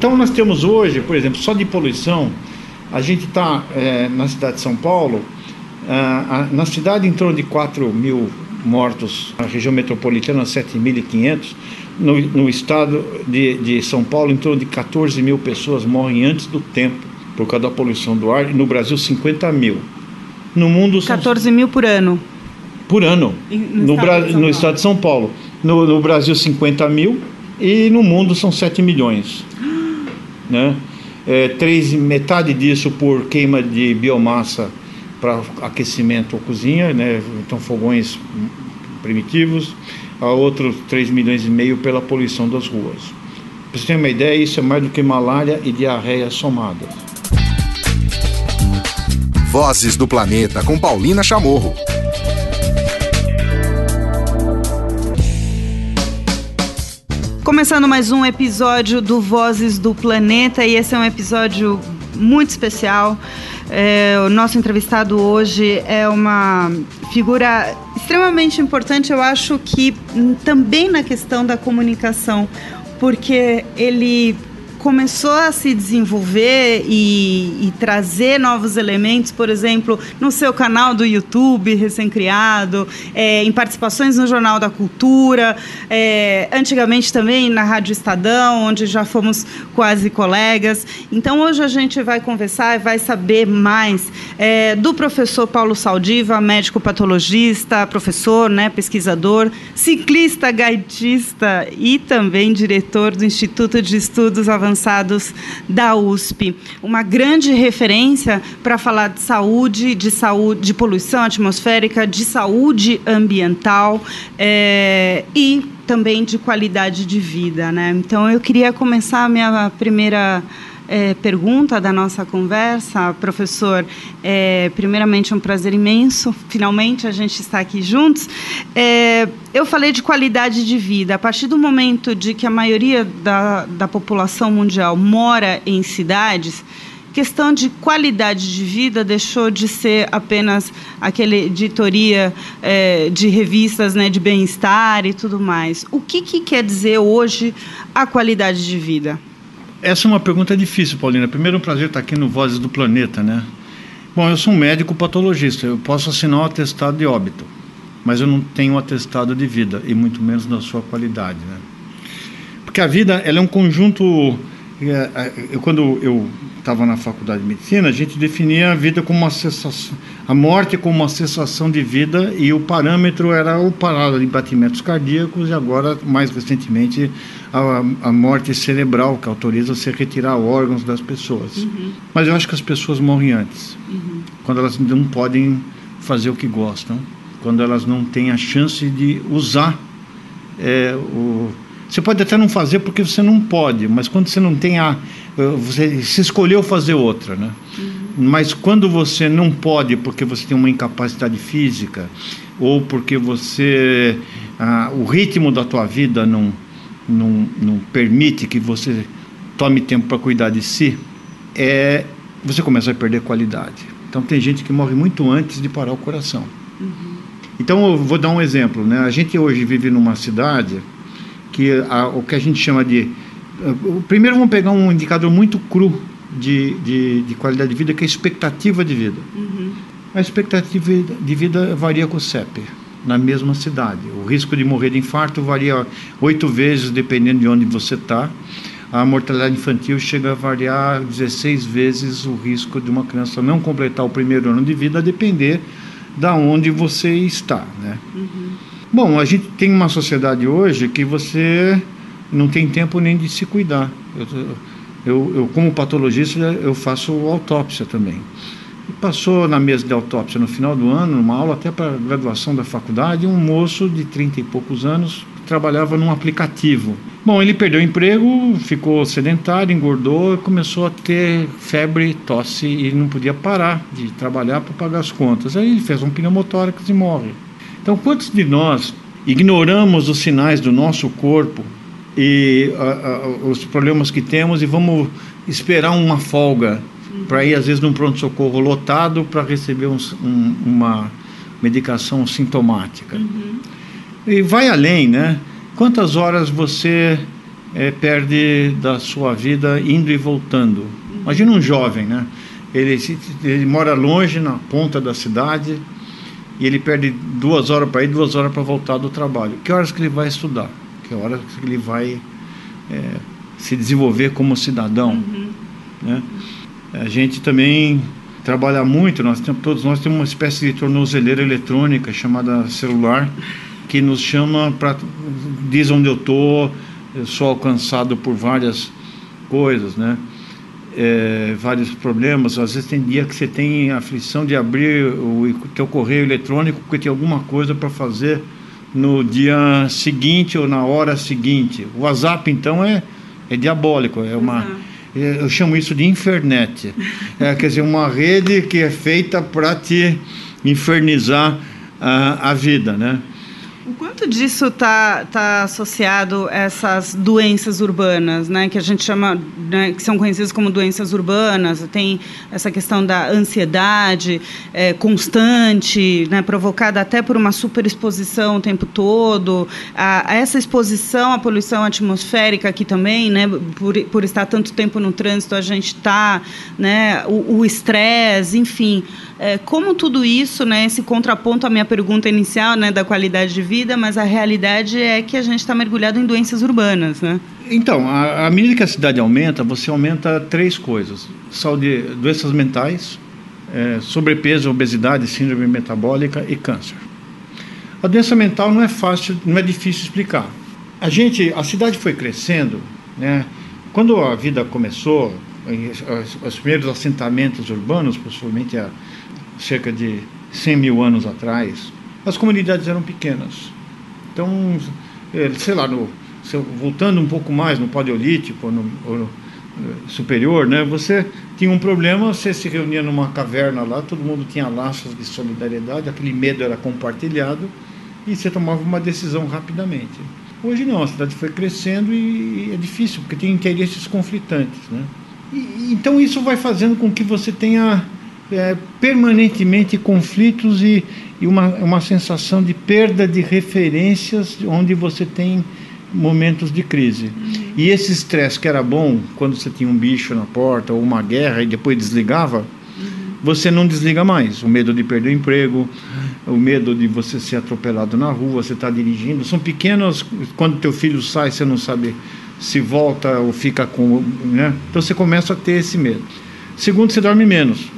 Então nós temos hoje, por exemplo, só de poluição, a gente está é, na cidade de São Paulo, ah, na cidade em torno de 4 mil mortos, na região metropolitana 7.500, no, no estado de, de São Paulo em torno de 14 mil pessoas morrem antes do tempo por causa da poluição do ar, e no Brasil 50 mil. No mundo 14 são... mil por ano. Por ano. No, no, estado, Bra... no estado de São Paulo. No, no, Brasil 50 mil e no mundo são 7 milhões. Né? É, três, metade disso por queima de biomassa para aquecimento ou cozinha, né? então fogões primitivos, a outros 3 milhões e meio pela poluição das ruas. Para você ter uma ideia, isso é mais do que malária e diarreia somadas. Vozes do Planeta com Paulina Chamorro. Começando mais um episódio do Vozes do Planeta e esse é um episódio muito especial. É, o nosso entrevistado hoje é uma figura extremamente importante, eu acho que também na questão da comunicação, porque ele começou a se desenvolver e, e, trazer novos elementos, por exemplo, no seu canal do YouTube recém-criado, é, em participações no Jornal da Cultura, é, antigamente também na Rádio Estadão, onde já fomos quase colegas. Então hoje a gente vai conversar e vai saber mais é, do professor Paulo Saldiva, médico patologista, professor, né, pesquisador, ciclista, gaitista e também diretor do Instituto de Estudos Avançados da USP. Uma grande referência para falar de saúde, de saúde, de poluição atmosférica, de saúde ambiental é, e também de qualidade de vida, né? Então eu queria começar a minha primeira é, pergunta da nossa conversa, professor. É, primeiramente, é um prazer imenso, finalmente a gente está aqui juntos. É, eu falei de qualidade de vida. A partir do momento de que a maioria da, da população mundial mora em cidades, questão de qualidade de vida deixou de ser apenas aquela editoria é, de revistas né, de bem-estar e tudo mais. O que, que quer dizer hoje a qualidade de vida? Essa é uma pergunta difícil, Paulina. Primeiro, é um prazer estar aqui no Vozes do Planeta, né? Bom, eu sou um médico patologista. Eu posso assinar um atestado de óbito, mas eu não tenho um atestado de vida, e muito menos da sua qualidade, né? Porque a vida, ela é um conjunto... É, é, eu, quando eu estava na faculdade de medicina, a gente definia a vida como uma sensação, a morte como uma sensação de vida e o parâmetro era o parado de batimentos cardíacos e agora, mais recentemente, a, a morte cerebral, que autoriza você retirar órgãos das pessoas. Uhum. Mas eu acho que as pessoas morrem antes, uhum. quando elas não podem fazer o que gostam, quando elas não têm a chance de usar é, o você pode até não fazer porque você não pode, mas quando você não tem a. Eh, você se escolheu fazer outra, né? Uhum. Mas quando você não pode porque você tem uma incapacidade física, ou porque você. Ah, o ritmo da tua vida não, não, não permite que você tome tempo para cuidar de si, é, você começa a perder qualidade. Então tem gente que morre muito antes de parar o coração. Uhum. Então eu vou dar um exemplo, né? A gente hoje vive numa cidade que a, o que a gente chama de. Uh, primeiro vamos pegar um indicador muito cru de, de, de qualidade de vida, que é a expectativa de vida. Uhum. A expectativa de vida varia com o CEP, na mesma cidade. O risco de morrer de infarto varia oito vezes, dependendo de onde você está. A mortalidade infantil chega a variar 16 vezes o risco de uma criança não completar o primeiro ano de vida, a depender da onde você está. Né? Uhum. Bom, a gente tem uma sociedade hoje que você não tem tempo nem de se cuidar. Eu, eu, eu como patologista, eu faço autópsia também. E passou na mesa de autópsia no final do ano, numa aula até para graduação da faculdade, um moço de 30 e poucos anos que trabalhava num aplicativo. Bom, ele perdeu o emprego, ficou sedentário, engordou, começou a ter febre, tosse e não podia parar de trabalhar para pagar as contas. Aí ele fez um pneumotórax e morre. Então, quantos de nós ignoramos os sinais do nosso corpo e os problemas que temos e vamos esperar uma folga para ir, às vezes, num pronto-socorro lotado para receber um, um, uma medicação sintomática? Uhum. E vai além, né? Quantas horas você é, perde da sua vida indo e voltando. Imagina um jovem, né? Ele, ele mora longe, na ponta da cidade, e ele perde duas horas para ir, duas horas para voltar do trabalho. Que horas que ele vai estudar? Que horas que ele vai é, se desenvolver como cidadão? Uhum. Né? A gente também trabalha muito, nós temos, todos nós temos uma espécie de tornozeleira eletrônica chamada celular, que nos chama para diz onde eu estou, eu sou alcançado por várias coisas, né? É, vários problemas. Às vezes tem dia que você tem a aflição de abrir o teu correio eletrônico porque tem alguma coisa para fazer no dia seguinte ou na hora seguinte. O WhatsApp então é, é diabólico, é uma uhum. eu chamo isso de infernet. É, quer dizer, uma rede que é feita para te infernizar a, a vida, né? O quanto disso está tá associado a essas doenças urbanas, né, que a gente chama, né, que são conhecidas como doenças urbanas? Tem essa questão da ansiedade é, constante, né, provocada até por uma superexposição o tempo todo. A, a essa exposição à poluição atmosférica aqui também, né, por, por estar tanto tempo no trânsito, a gente está, né, o estresse, enfim. É, como tudo isso, né, esse contraponto à minha pergunta inicial, né, da qualidade de vida, mas a realidade é que a gente está mergulhado em doenças urbanas, né? Então, à medida que a cidade aumenta, você aumenta três coisas: saúde, doenças mentais, é, sobrepeso, obesidade, síndrome metabólica e câncer. A doença mental não é fácil, não é difícil explicar. A gente, a cidade foi crescendo, né? Quando a vida começou, os primeiros assentamentos urbanos, possivelmente a cerca de 100 mil anos atrás, as comunidades eram pequenas. Então, é, sei lá, no, voltando um pouco mais no Paleolítico, no, no, superior, né, você tinha um problema, você se reunia numa caverna lá, todo mundo tinha laços de solidariedade, aquele medo era compartilhado e você tomava uma decisão rapidamente. Hoje não, a cidade foi crescendo e é difícil, porque tem interesses conflitantes. Né? E, então isso vai fazendo com que você tenha é, permanentemente conflitos e, e uma, uma sensação de perda de referências onde você tem momentos de crise. Uhum. E esse estresse que era bom quando você tinha um bicho na porta ou uma guerra e depois desligava, uhum. você não desliga mais. O medo de perder o emprego, o medo de você ser atropelado na rua, você está dirigindo, são pequenos. Quando teu filho sai, você não sabe se volta ou fica com, né? Então você começa a ter esse medo. Segundo, você dorme menos.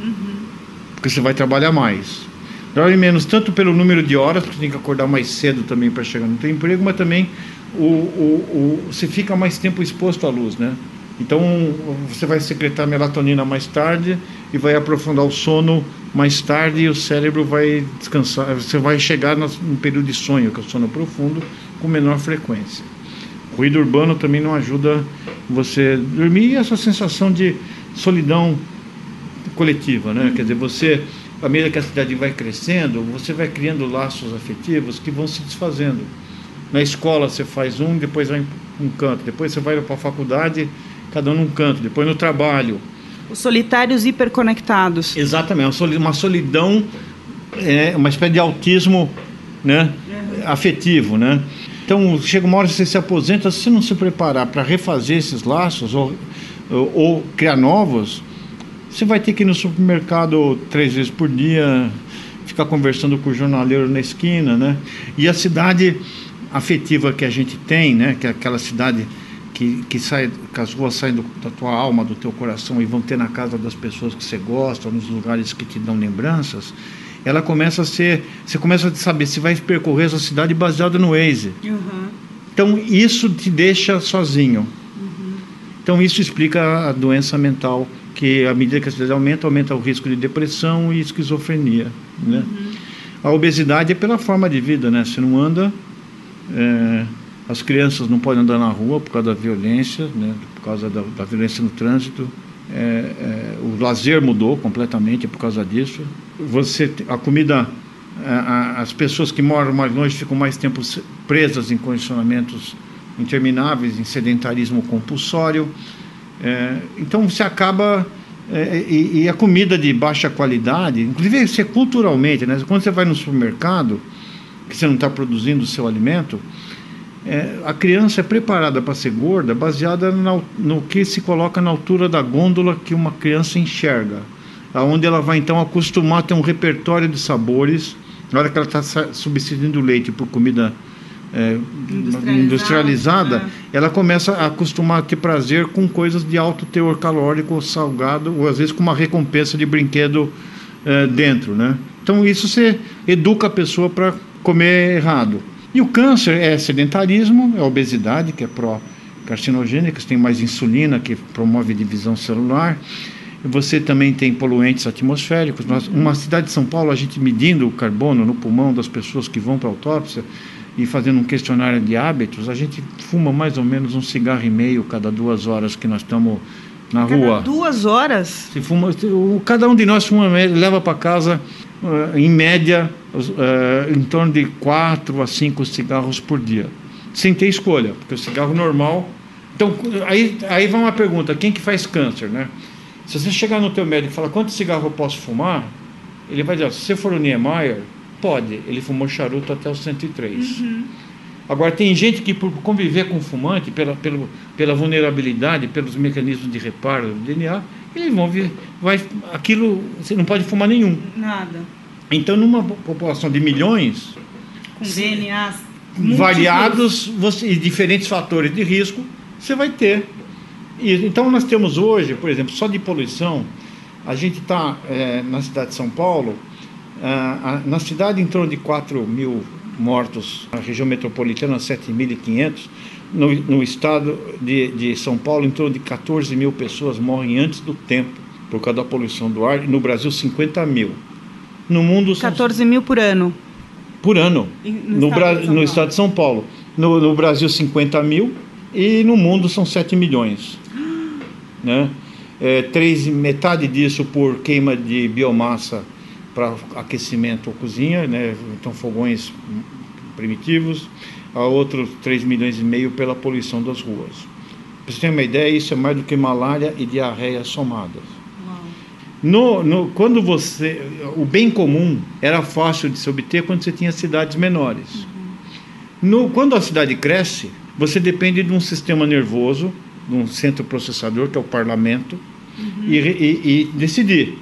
Porque você vai trabalhar mais. Dorme menos tanto pelo número de horas, porque você tem que acordar mais cedo também para chegar no seu emprego, mas também o, o, o, você fica mais tempo exposto à luz, né? Então você vai secretar melatonina mais tarde e vai aprofundar o sono mais tarde e o cérebro vai descansar. Você vai chegar no período de sonho, que é o sono profundo, com menor frequência. O ruído urbano também não ajuda você dormir e essa sensação de solidão coletiva, né? Quer dizer, você, à medida que a cidade vai crescendo, você vai criando laços afetivos que vão se desfazendo. Na escola você faz um, depois vai um canto, depois você vai para a faculdade, cada um num canto, depois no trabalho. Os solitários hiperconectados. Exatamente, uma solidão, é, uma espécie de autismo né, afetivo, né? Então, chega uma hora que você se aposenta, se você não se preparar para refazer esses laços ou, ou, ou criar novos, você vai ter que ir no supermercado três vezes por dia, ficar conversando com o jornaleiro na esquina, né? E a cidade afetiva que a gente tem, né? Que é aquela cidade que, que, sai, que as ruas saem do, da tua alma, do teu coração e vão ter na casa das pessoas que você gosta, nos lugares que te dão lembranças, ela começa a ser. Você começa a saber se vai percorrer essa cidade baseada no Waze. Uhum. Então isso te deixa sozinho. Uhum. Então isso explica a doença mental que à medida que a cidade aumenta, aumenta o risco de depressão e esquizofrenia. Né? Uhum. A obesidade é pela forma de vida, né? Você não anda, é, as crianças não podem andar na rua por causa da violência, né? por causa da, da violência no trânsito. É, é, o lazer mudou completamente por causa disso. Você, a comida, a, a, as pessoas que moram mais longe ficam mais tempo presas em condicionamentos intermináveis, em sedentarismo compulsório. É, então você acaba. É, e, e, a comida de baixa qualidade, inclusive você culturalmente, né? quando você vai no supermercado, que você não está produzindo o seu alimento, é, a criança é preparada para ser gorda baseada na, no que se coloca na altura da gôndola que uma criança enxerga. Aonde ela vai então acostumar a ter um repertório de sabores. Na hora que ela está substituindo leite por comida é, industrializada, industrializada é. ela começa a acostumar a ter prazer com coisas de alto teor calórico, salgado, ou às vezes com uma recompensa de brinquedo é, dentro. Né? Então isso você educa a pessoa para comer errado. E o câncer é sedentarismo, é obesidade, que é pró-carcinogênica, tem mais insulina, que promove divisão celular. Você também tem poluentes atmosféricos. Nós, uma cidade de São Paulo, a gente medindo o carbono no pulmão das pessoas que vão para a autópsia e fazendo um questionário de hábitos, a gente fuma mais ou menos um cigarro e meio cada duas horas que nós estamos na cada rua. Duas horas? Se fuma, cada um de nós fuma, leva para casa, uh, em média, uh, em torno de 4 a 5 cigarros por dia. Sem ter escolha, porque o cigarro normal. Então, aí, aí vai uma pergunta: quem que faz câncer, né? Se você chegar no teu médico e falar quanto cigarro eu posso fumar, ele vai dizer: se você for o Niemeyer, pode. Ele fumou charuto até os 103. Uhum. Agora, tem gente que, por conviver com fumante, pela, pela, pela vulnerabilidade, pelos mecanismos de reparo do DNA, eles vão ver, vai, aquilo, você não pode fumar nenhum. Nada. Então, numa população de milhões, com DNA variados você, e diferentes fatores de risco, você vai ter. E, então, nós temos hoje, por exemplo, só de poluição, a gente está é, na cidade de São Paulo, na cidade em torno de 4 mil mortos, na região metropolitana 7.500, no, no estado de, de São Paulo em torno de 14 mil pessoas morrem antes do tempo por causa da poluição do ar, no Brasil 50 mil. No mundo. 14 mil por ano. Por ano. No, no, no estado de São Paulo. No, no, Brasil, 50 mil. E no mundo são 7 milhões. né? É, três, metade disso por queima de biomassa para aquecimento ou cozinha, né? então fogões primitivos, a outros 3 milhões e meio pela poluição das ruas. Para você ter uma ideia, isso é mais do que malária e diarreia somadas. No, no, quando você. O bem comum era fácil de se obter quando você tinha cidades menores. Uhum. No, quando a cidade cresce, você depende de um sistema nervoso, de um centro processador, que é o parlamento, uhum. e, e, e decidir.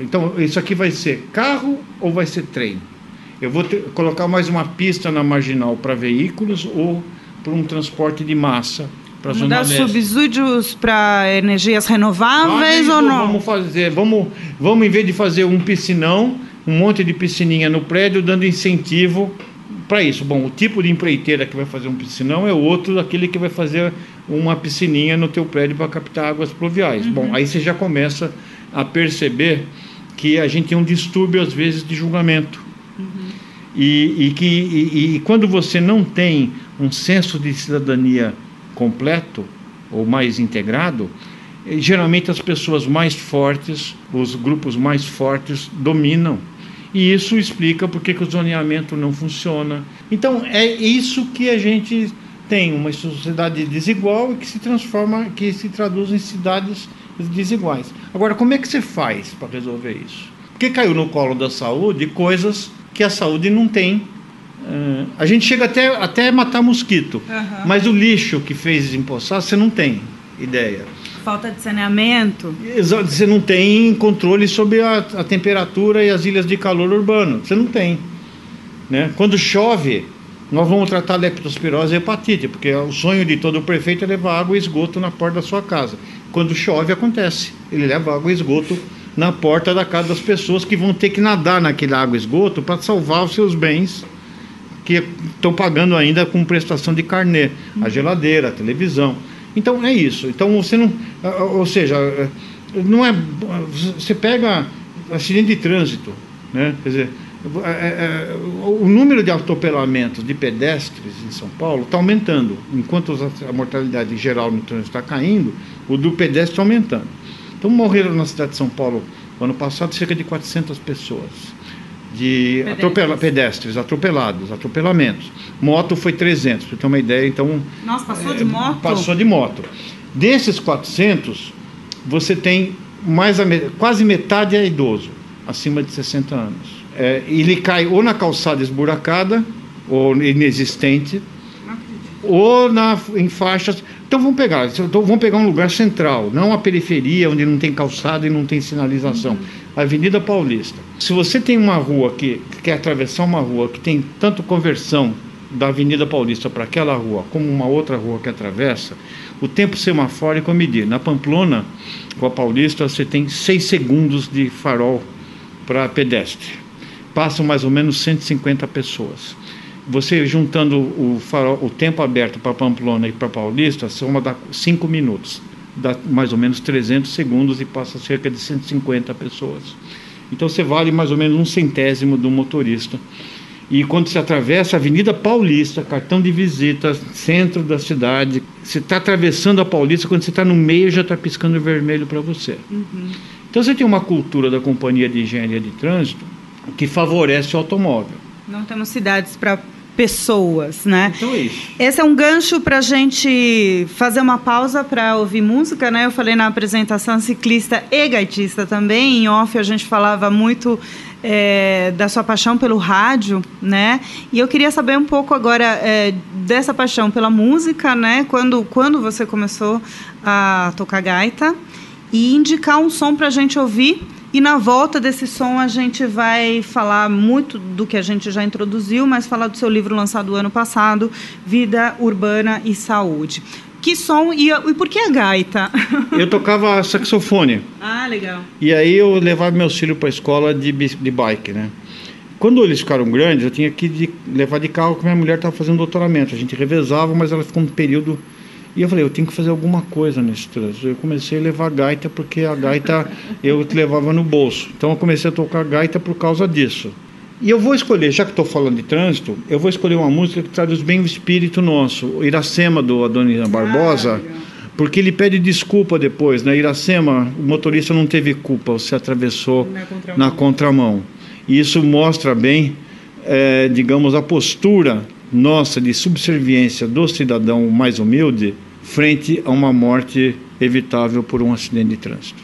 Então, isso aqui vai ser carro ou vai ser trem? Eu vou ter, colocar mais uma pista na marginal para veículos ou para um transporte de massa para zona dar subsídios para energias renováveis ah, ou não? Vamos fazer, vamos, vamos em vez de fazer um piscinão, um monte de piscininha no prédio, dando incentivo para isso. Bom, o tipo de empreiteira que vai fazer um piscinão é outro daquele que vai fazer uma piscininha no teu prédio para captar águas pluviais. Uhum. Bom, aí você já começa a perceber que a gente tem um distúrbio às vezes de julgamento. Uhum. E, e, que e, e quando você não tem um senso de cidadania completo ou mais integrado, eh, geralmente as pessoas mais fortes, os grupos mais fortes dominam. E isso explica por que o zoneamento não funciona. Então é isso que a gente tem, uma sociedade desigual que se transforma, que se traduz em cidades desiguais. Agora, como é que você faz para resolver isso? Porque caiu no colo da saúde coisas que a saúde não tem Uh, a gente chega até, até matar mosquito, uhum. mas o lixo que fez empoçar, você não tem ideia. Falta de saneamento. Exato, você não tem controle sobre a, a temperatura e as ilhas de calor urbano. Você não tem. Né? Quando chove, nós vamos tratar leptospirose e hepatite, porque o sonho de todo prefeito é levar água e esgoto na porta da sua casa. Quando chove, acontece. Ele leva água e esgoto na porta da casa das pessoas que vão ter que nadar naquele água e esgoto para salvar os seus bens que estão pagando ainda com prestação de carnê, a geladeira, a televisão. Então é isso. Então você não, ou seja, não é, você pega acidente de trânsito, né? Quer dizer, é, é, o número de atropelamentos de pedestres em São Paulo está aumentando. Enquanto a mortalidade geral no trânsito está caindo, o do pedestre está aumentando. Então morreram na cidade de São Paulo, ano passado, cerca de 400 pessoas de pedestres. Atropela, pedestres atropelados, atropelamentos. Moto foi 300, para ter uma ideia, então... Nossa, passou é, de moto? Passou de moto. Desses 400, você tem mais a, quase metade é idoso, acima de 60 anos. É, ele cai ou na calçada esburacada, ou inexistente, ou na, em faixas. Então vamos pegar, então vamos pegar um lugar central, não a periferia onde não tem calçada e não tem sinalização. Uhum. Avenida Paulista. Se você tem uma rua que, que quer atravessar uma rua que tem tanto conversão da Avenida Paulista para aquela rua como uma outra rua que atravessa, o tempo semafórico é medir. Na Pamplona, com a Paulista, você tem 6 segundos de farol para pedestre. Passam mais ou menos 150 pessoas. Você juntando o, farol, o tempo aberto para Pamplona e para Paulista, soma 5 minutos. Dá mais ou menos 300 segundos e passa cerca de 150 pessoas. Então você vale mais ou menos um centésimo do motorista. E quando você atravessa a Avenida Paulista, cartão de visita, centro da cidade, você está atravessando a Paulista, quando você está no meio já está piscando vermelho para você. Uhum. Então você tem uma cultura da Companhia de Engenharia de Trânsito que favorece o automóvel. Não temos cidades para pessoas, né? Então é isso. Esse é um gancho para a gente fazer uma pausa para ouvir música, né? Eu falei na apresentação ciclista e gaitista também. Em off a gente falava muito é, da sua paixão pelo rádio, né? E eu queria saber um pouco agora é, dessa paixão pela música, né? Quando, quando você começou a tocar gaita e indicar um som para a gente ouvir. E na volta desse som a gente vai falar muito do que a gente já introduziu, mas falar do seu livro lançado ano passado, Vida Urbana e Saúde. Que som e, e por que a gaita? Eu tocava saxofone. Ah, legal. E aí eu levava meus filhos para a escola de, de bike, né? Quando eles ficaram grandes, eu tinha que de, levar de carro porque minha mulher estava fazendo doutoramento. A gente revezava, mas ela ficou um período. E eu falei, eu tenho que fazer alguma coisa nesse trânsito. Eu comecei a levar gaita porque a gaita eu levava no bolso. Então eu comecei a tocar gaita por causa disso. E eu vou escolher, já que estou falando de trânsito, eu vou escolher uma música que traduz bem o espírito nosso. O Iracema, do Adoniran Barbosa, porque ele pede desculpa depois. Né? Iracema, o motorista não teve culpa, você atravessou na contramão. Na contramão. E isso mostra bem, é, digamos, a postura nossa de subserviência do cidadão mais humilde frente a uma morte evitável por um acidente de trânsito.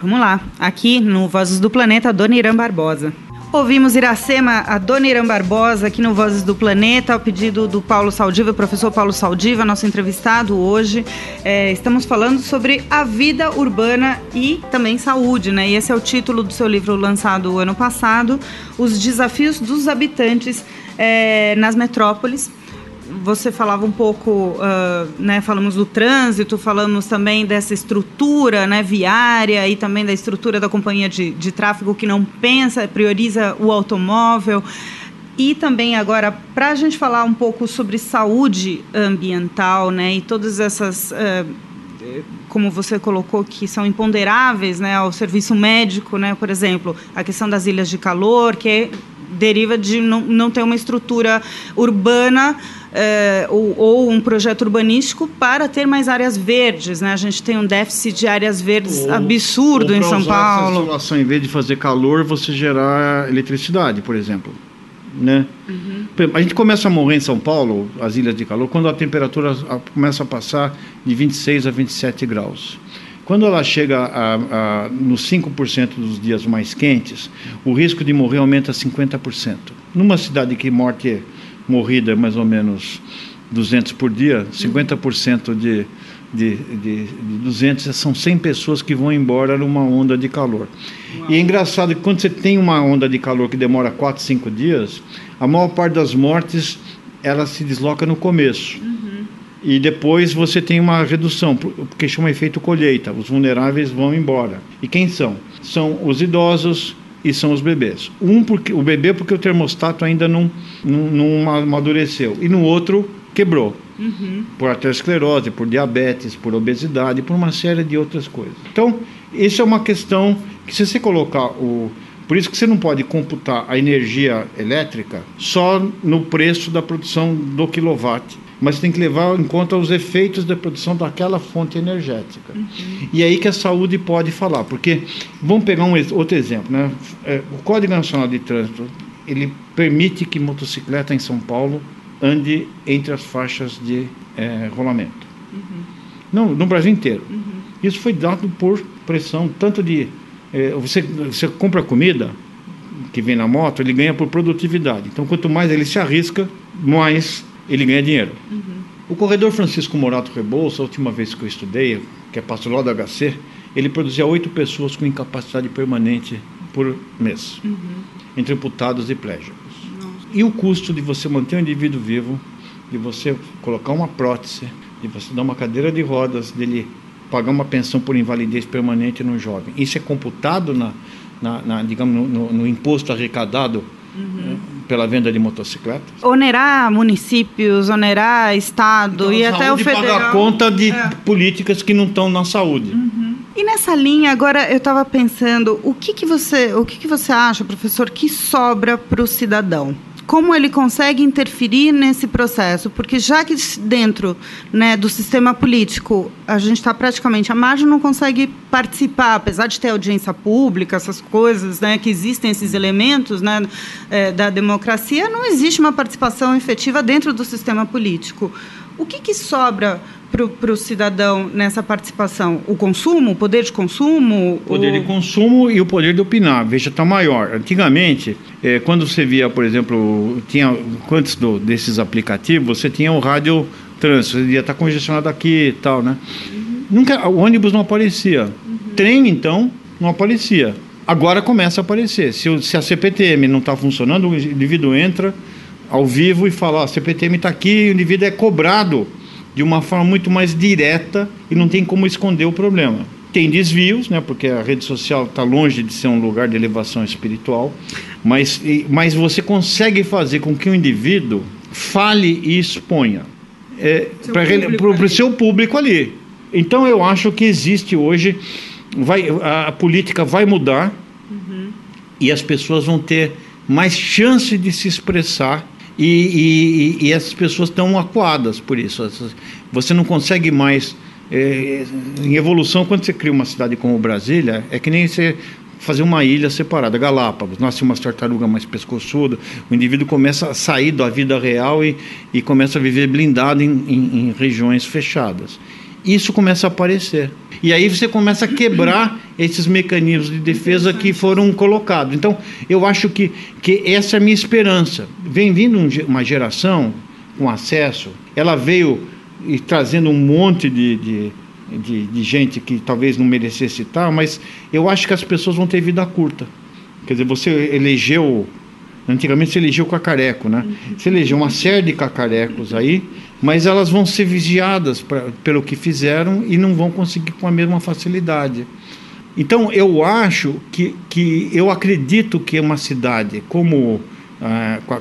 Vamos lá, aqui no Vozes do Planeta, Dona Irã Barbosa. Ouvimos Iracema, a Dona Irã Barbosa, aqui no Vozes do Planeta, ao pedido do Paulo Saldiva, professor Paulo Saldiva, nosso entrevistado hoje. É, estamos falando sobre a vida urbana e também saúde, né? E esse é o título do seu livro lançado ano passado, Os Desafios dos Habitantes é, nas Metrópoles você falava um pouco, uh, né, falamos do trânsito, falamos também dessa estrutura né, viária e também da estrutura da companhia de, de tráfego que não pensa, prioriza o automóvel. E também agora, para a gente falar um pouco sobre saúde ambiental né, e todas essas... Uh, como você colocou, que são imponderáveis né, ao serviço médico, né, por exemplo, a questão das ilhas de calor, que deriva de não, não ter uma estrutura urbana é, ou, ou, um projeto urbanístico para ter mais áreas verdes. Né? A gente tem um déficit de áreas verdes ou, absurdo ou em São Paulo. Insolação, em vez de fazer calor, você gerar eletricidade, por exemplo. Né? Uhum. A gente começa a morrer em São Paulo, as ilhas de calor, quando a temperatura começa a passar de 26 a 27 graus. Quando ela chega a, a, nos 5% dos dias mais quentes, o risco de morrer aumenta 50%. Numa cidade que morte morrida é mais ou menos 200 por dia, 50% de, de, de, de 200 são 100 pessoas que vão embora numa onda de calor. Uau. E é engraçado que quando você tem uma onda de calor que demora 4, 5 dias, a maior parte das mortes ela se desloca no começo. Uhum e depois você tem uma redução, porque chama efeito colheita. Os vulneráveis vão embora. E quem são? São os idosos e são os bebês. Um porque o bebê porque o termostato ainda não, não, não amadureceu e no outro quebrou. Uhum. Por aterosclerose, por diabetes, por obesidade, por uma série de outras coisas. Então, isso é uma questão que se você colocar o por isso que você não pode computar a energia elétrica só no preço da produção do quilowatt mas tem que levar em conta os efeitos da produção daquela fonte energética. Uhum. E é aí que a saúde pode falar, porque vamos pegar um outro exemplo, né? É, o Código Nacional de Trânsito ele permite que motocicleta em São Paulo ande entre as faixas de é, rolamento. Uhum. Não, no Brasil inteiro. Uhum. Isso foi dado por pressão tanto de é, você, você compra comida que vem na moto, ele ganha por produtividade. Então, quanto mais ele se arrisca, mais ele ganha dinheiro. Uhum. O corredor Francisco Morato Rebouça, a última vez que eu estudei, que é pastor do HC, ele produzia oito pessoas com incapacidade permanente por mês, uhum. entre amputados e plégicos. E o custo de você manter um indivíduo vivo, de você colocar uma prótese, de você dar uma cadeira de rodas, dele pagar uma pensão por invalidez permanente no jovem. Isso é computado na, na, na digamos, no, no, no, imposto arrecadado uhum. Pela venda de motocicletas? Onerar municípios, onerar Estado então, e até o federal. pagar conta de é. políticas que não estão na saúde. Uhum. E nessa linha, agora eu estava pensando, o que, que você, o que, que você acha, professor, que sobra para o cidadão? Como ele consegue interferir nesse processo, porque já que dentro né, do sistema político a gente está praticamente à margem, não consegue participar, apesar de ter audiência pública, essas coisas, né, que existem esses elementos né, é, da democracia, não existe uma participação efetiva dentro do sistema político. O que, que sobra para o cidadão nessa participação? O consumo, o poder de consumo? O poder o... de consumo e o poder de opinar. Veja, está maior. Antigamente, é, quando você via, por exemplo, tinha quantos do, desses aplicativos, você tinha o rádio trânsito, você ia estar tá congestionado aqui e tal, né? Uhum. Nunca, o ônibus não aparecia. Uhum. Trem, então, não aparecia. Agora começa a aparecer. Se, se a CPTM não está funcionando, o indivíduo entra ao vivo e fala: a CPTM está aqui, o indivíduo é cobrado de uma forma muito mais direta e não tem como esconder o problema. Tem desvios, né, porque a rede social está longe de ser um lugar de elevação espiritual, mas, mas você consegue fazer com que o indivíduo fale e exponha é, para o seu público ali. Então eu acho que existe hoje, vai, a, a política vai mudar uhum. e as pessoas vão ter mais chance de se expressar e, e, e essas pessoas estão acuadas por isso. Você não consegue mais. É, em evolução, quando você cria uma cidade como Brasília, é que nem você fazer uma ilha separada, Galápagos, nasce uma tartaruga mais pescoçuda, o indivíduo começa a sair da vida real e, e começa a viver blindado em, em, em regiões fechadas. Isso começa a aparecer. E aí você começa a quebrar esses mecanismos de defesa que foram colocados. Então, eu acho que, que essa é a minha esperança. Vem vindo uma geração com acesso, ela veio e trazendo um monte de, de, de, de gente que talvez não merecesse estar, mas eu acho que as pessoas vão ter vida curta. Quer dizer, você elegeu Antigamente se elegeu cacareco, né? Se elegeu uma série de cacarecos aí, mas elas vão ser vigiadas pra, pelo que fizeram e não vão conseguir com a mesma facilidade. Então eu acho que, que eu acredito que uma cidade como ah, com, a,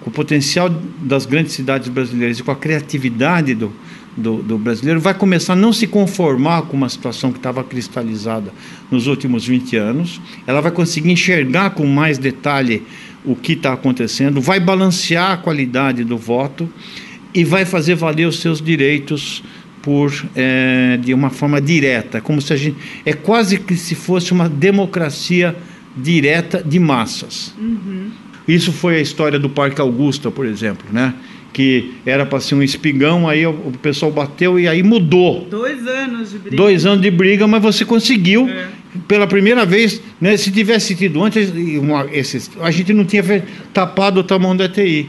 com, o potencial das grandes cidades brasileiras e com a criatividade do, do, do, brasileiro vai começar a não se conformar com uma situação que estava cristalizada nos últimos 20 anos. Ela vai conseguir enxergar com mais detalhe o que está acontecendo, vai balancear a qualidade do voto e vai fazer valer os seus direitos por é, de uma forma direta, como se a gente é quase que se fosse uma democracia direta de massas. Uhum. Isso foi a história do Parque Augusta, por exemplo, né? Que era para ser um espigão, aí o, pessoal bateu e aí mudou. Dois anos de briga. Dois anos de briga, mas você conseguiu. É pela primeira vez, né, se tivesse tido antes, uma, a gente não tinha tapado o tamanho da TI.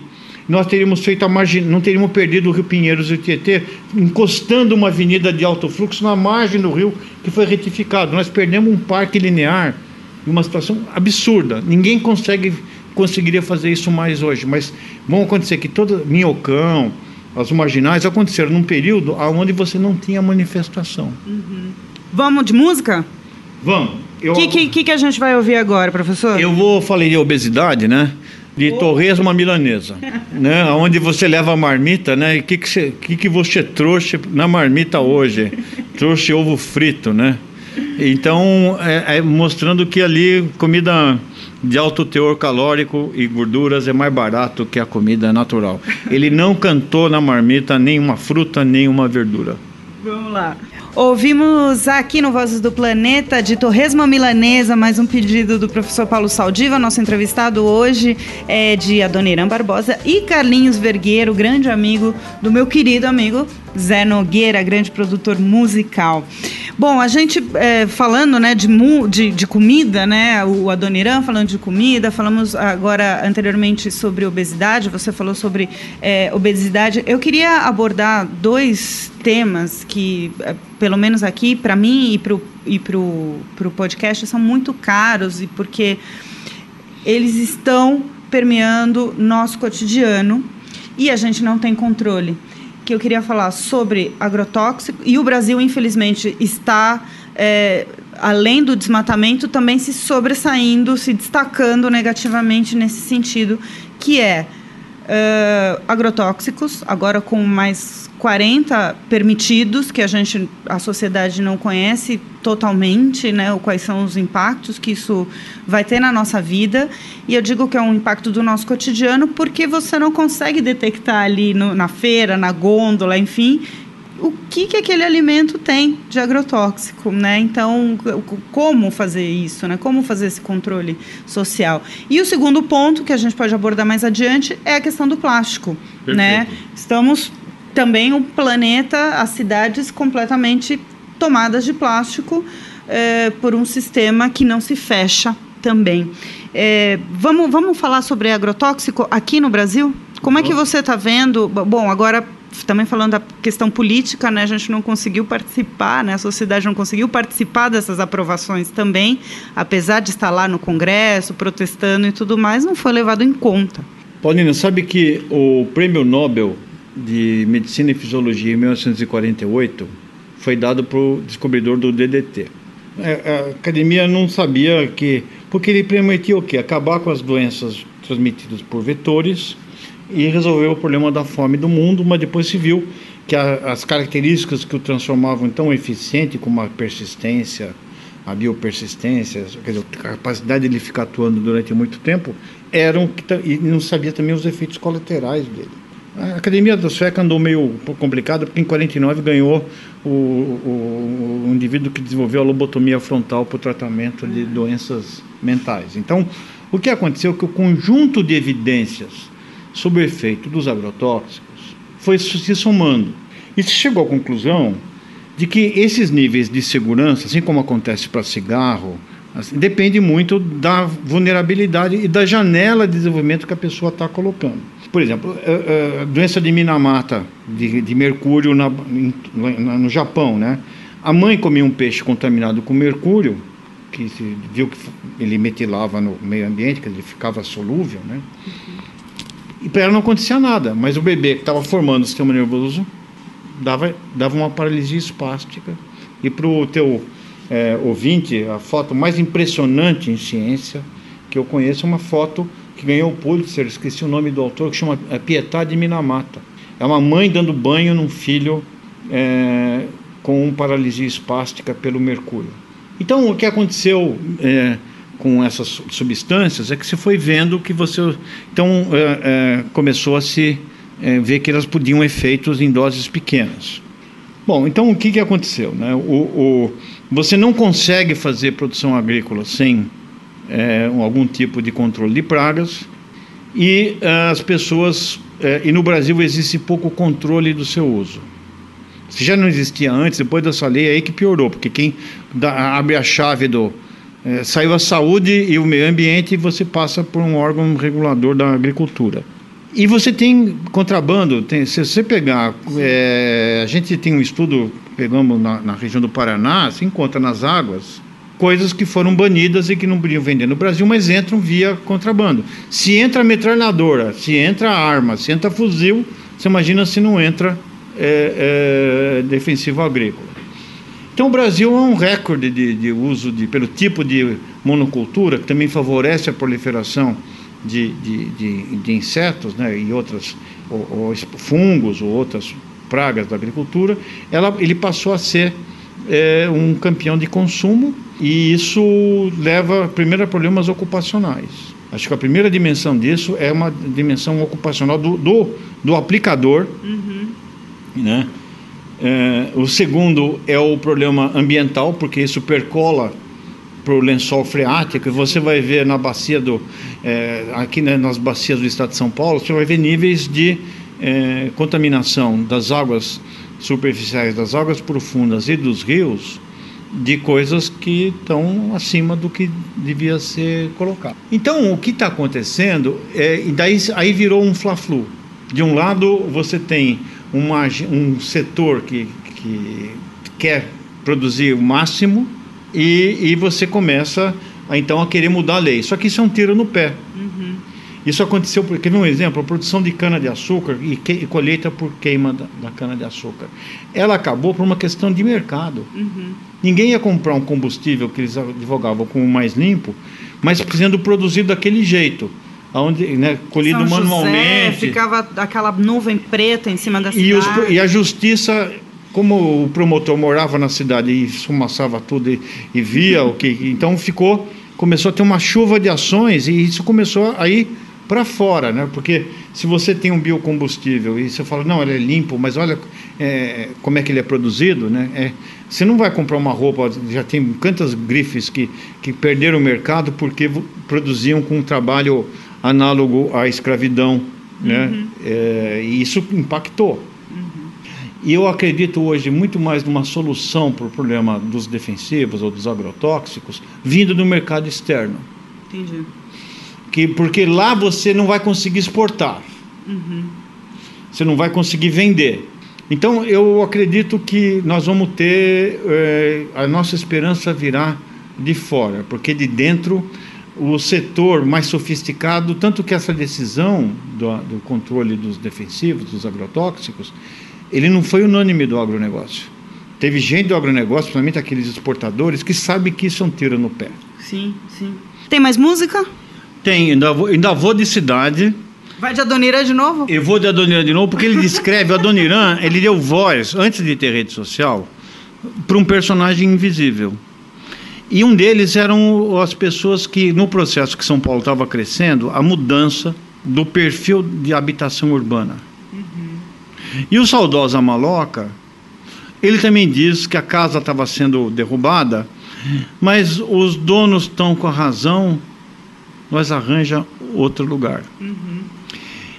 Nós teríamos feito a margem, não teríamos perdido o Rio Pinheiros e o Tietê, encostando uma avenida de alto fluxo na margem do rio, que foi retificado. Nós perdemos um parque linear, uma situação absurda. Ninguém consegue conseguiria fazer isso mais hoje, mas vão acontecer que todo Minhocão, as marginais aconteceram num período onde você não tinha manifestação. Uhum. Vamos de música? Vamos. O que, que, que, a gente vai ouvir agora, professor? Eu vou, falei de obesidade, né? De oh. torresmo milanesa, né? Onde você leva a marmita, né? E o que, que, você, que, que você trouxe na marmita hoje? trouxe ovo frito, né? Então, é, é mostrando que ali comida de alto teor calórico e gorduras é mais barato que a comida natural. Ele não cantou na marmita nenhuma fruta, nenhuma verdura. Vamos lá. Ouvimos aqui no Vozes do Planeta de Torresmo Milanesa, mais um pedido do professor Paulo Saldiva, nosso entrevistado hoje é de Adoniran Barbosa e Carlinhos Vergueiro, grande amigo do meu querido amigo Zé Nogueira, grande produtor musical. Bom, a gente é, falando né, de, de, de, comida, né? O Adoniran falando de comida, falamos agora anteriormente sobre obesidade, você falou sobre é, obesidade. Eu queria abordar dois temas que, é, pelo menos aqui, para mim e para o e pro, pro podcast, são muito caros e porque eles estão permeando nosso cotidiano e a gente não tem controle que eu queria falar sobre agrotóxico. E o Brasil, infelizmente, está é, além do desmatamento, também se sobressaindo, se destacando negativamente nesse sentido, que é uh, agrotóxicos, agora com mais 40 permitidos, que a gente, a sociedade não conhece totalmente, né, quais são os impactos que isso vai ter na nossa vida. E eu digo que é um impacto do nosso cotidiano porque você não consegue detectar ali no, na feira, na gôndola, enfim, o que, que aquele alimento tem de agrotóxico, né? Então, como fazer isso, né? Como fazer esse controle social? E o segundo ponto que a gente pode abordar mais adiante é a questão do plástico, Perfeito. né? Estamos também o planeta, as cidades completamente tomadas de plástico é, por um sistema que não se fecha também. É, vamos, vamos falar sobre agrotóxico aqui no Brasil? Como é que você está vendo? Bom, agora também falando da questão política, né, a gente não conseguiu participar, né, a sociedade não conseguiu participar dessas aprovações também, apesar de estar lá no Congresso, protestando e tudo mais, não foi levado em conta. Paulina, sabe que o prêmio Nobel de Medicina e Fisiologia em 1948 foi dado para o descobridor do DDT. É, a academia não sabia que. Porque ele prometia o quê? Acabar com as doenças transmitidas por vetores e resolver o problema da fome do mundo, mas depois se viu que a, as características que o transformavam tão eficiente, como a persistência, a biopersistência, quer dizer, a capacidade de ele ficar atuando durante muito tempo, eram e não sabia também os efeitos colaterais dele. A Academia da Sueca andou meio complicada porque em 49 ganhou o, o, o indivíduo que desenvolveu a lobotomia frontal para o tratamento de doenças mentais. Então, o que aconteceu é que o conjunto de evidências sobre o efeito dos agrotóxicos foi se somando e se chegou à conclusão de que esses níveis de segurança, assim como acontece para cigarro, assim, depende muito da vulnerabilidade e da janela de desenvolvimento que a pessoa está colocando. Por exemplo, a, eh, eh, doença de Minamata, de, de mercúrio na, no Japão, né? A mãe comia um peixe contaminado com mercúrio, que se viu que ele metilava no meio ambiente, que ele ficava solúvel, né? E para ela não acontecia nada, mas o bebê que estava formando o sistema nervoso dava, dava uma paralisia espástica. E para o teu é, ouvinte, a foto mais impressionante em ciência que eu conheço é uma foto que ganhou o Pulitzer, esqueci o nome do autor, que chama é Pietà de Minamata. É uma mãe dando banho num filho é, com paralisia espástica pelo mercúrio. Então, o que aconteceu é, com essas substâncias é que você foi vendo que você. Então, é, é, começou a se é, ver que elas podiam efeitos em doses pequenas. Bom, então o que, que aconteceu? Né? O, o, você não consegue fazer produção agrícola sem é, algum tipo de controle de pragas e as pessoas é, e no Brasil existe pouco controle do seu uso. Se já não existia antes, depois dessa lei é aí que piorou, porque quem dá, abre a chave do é, saiu a saúde e o meio ambiente e você passa por um órgão regulador da agricultura. E você tem contrabando, tem, se você pegar, é, a gente tem um estudo, pegamos na, na região do Paraná, se encontra nas águas coisas que foram banidas e que não podiam vender no Brasil, mas entram via contrabando. Se entra metralhadora, se entra arma, se entra fuzil, você imagina se não entra é, é, defensivo agrícola. Então o Brasil é um recorde de, de uso de, pelo tipo de monocultura, que também favorece a proliferação de, de, de, insetos né, e outras ou, ou fungos ou outras pragas da agricultura, ela, ele passou a ser é, um campeão de consumo e isso leva primeiro a problemas ocupacionais. Acho que a primeira dimensão disso é uma dimensão ocupacional do, do, do aplicador, uhum. né? É, o segundo é o problema ambiental, porque isso percola para o lençol freático, e você vai ver na bacia do. É, aqui né, nas bacias do estado de São Paulo, você vai ver níveis de é, contaminação das águas superficiais, das águas profundas e dos rios de coisas que estão acima do que devia ser colocado. Então, o que está acontecendo é, e daí aí virou um fla-flu. De um lado, você tem uma, um setor que, que quer produzir o máximo e, e você começa a, então a querer mudar a lei. Só que isso é um tiro no pé. Isso aconteceu porque, um exemplo, a produção de cana-de-açúcar e, e, colheita por queima da, da cana-de-açúcar. Ela acabou por uma questão de mercado. Uhum. Ninguém ia comprar um combustível que eles advogavam como mais limpo, mas sendo produzido daquele jeito onde né, colhido São manualmente. José, ficava aquela nuvem preta em cima da e cidade. Os, e a justiça, como o promotor morava na cidade e fumaçava tudo e, e via o que, então ficou, começou a ter uma chuva de ações e isso começou a ir para fora, né? Porque se você tem um biocombustível e você fala não, ele é limpo, mas olha é, como é que ele é produzido, né? É, você não vai comprar uma roupa, já tem quantas grifes que, que perderam o mercado porque produziam com um trabalho análogo à escravidão, né? uhum. É, e isso impactou. Uhum. E eu acredito hoje muito mais numa solução para o problema dos defensivos ou dos agrotóxicos vindo do mercado externo. Entendi. Que, porque lá você não vai conseguir exportar. Uhum. Você não vai conseguir vender. Então eu acredito que nós vamos ter é, a nossa esperança virá de fora, porque de dentro o setor mais sofisticado, tanto que essa decisão do, do, controle dos defensivos, dos agrotóxicos, ele não foi unânime do agronegócio. Teve gente do agronegócio, principalmente aqueles exportadores, que sabe que isso é um tiro no pé. Sim, sim. Tem mais música? Tem, ainda vou, ainda vou de cidade. Vai de Adoniran de novo? Eu vou de Adoniran de novo, porque ele descreve, o Adoniran, ele deu voz, antes de ter rede social, para um personagem invisível. E um deles eram as pessoas que, no processo que São Paulo estava crescendo, a mudança do perfil de habitação urbana. Uhum. E o saudoso Maloca, ele também diz que a casa estava sendo derrubada, mas os donos estão com a razão, nós arranja outro lugar. Uhum.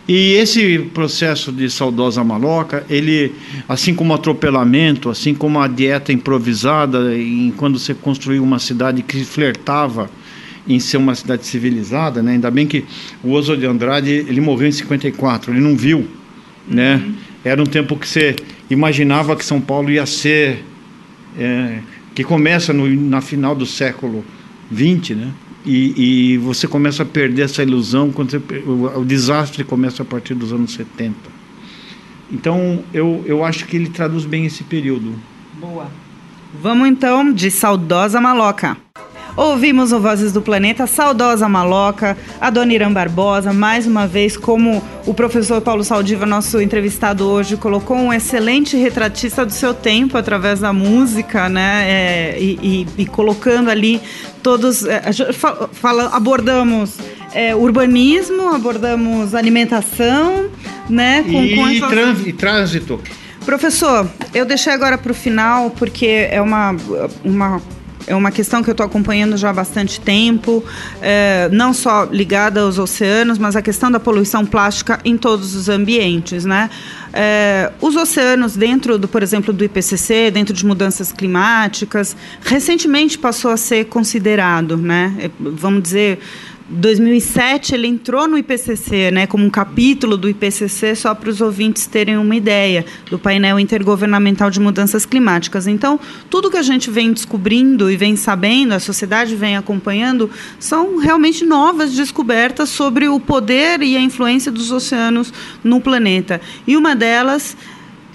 E esse processo de saudosa maloca, ele, assim como o atropelamento, assim como a dieta improvisada, em, quando você construiu uma cidade que flertava em ser uma cidade civilizada, né? Ainda bem que o Oswald de Andrade, ele morreu em 54, ele não viu, né? uhum. né? Era um tempo que você imaginava que São Paulo ia ser, é, que começa no, na final do século 20, né? E, e, você começa a perder essa ilusão quando você, o, o, desastre começa a partir dos anos 70. Então, eu, eu acho que ele traduz bem esse período. Boa. Vamos então de Saudosa Maloca. Ouvimos o Vozes do Planeta, saudosa Maloca, a Dona Irã Barbosa, mais uma vez, como o professor Paulo Saldiva, nosso entrevistado hoje, colocou um excelente retratista do seu tempo através da música, né? É, e, e, e, colocando ali todos. É, fala, abordamos é, urbanismo, abordamos alimentação, né? Com, e, com essas... e trânsito. Professor, eu deixei agora para o final porque é uma, uma é uma questão que eu estou acompanhando já há bastante tempo, é, não só ligada aos oceanos, mas a questão da poluição plástica em todos os ambientes, né? É, os oceanos, dentro, do, por exemplo, do IPCC, dentro de mudanças climáticas, recentemente passou a ser considerado, né? É, vamos dizer, 2007 ele entrou no IPCC, né, como um capítulo do IPCC, só para os ouvintes terem uma ideia do painel intergovernamental de mudanças climáticas. Então, tudo que a gente vem descobrindo e vem sabendo, a sociedade vem acompanhando, são realmente novas descobertas sobre o poder e a influência dos oceanos no planeta. E uma delas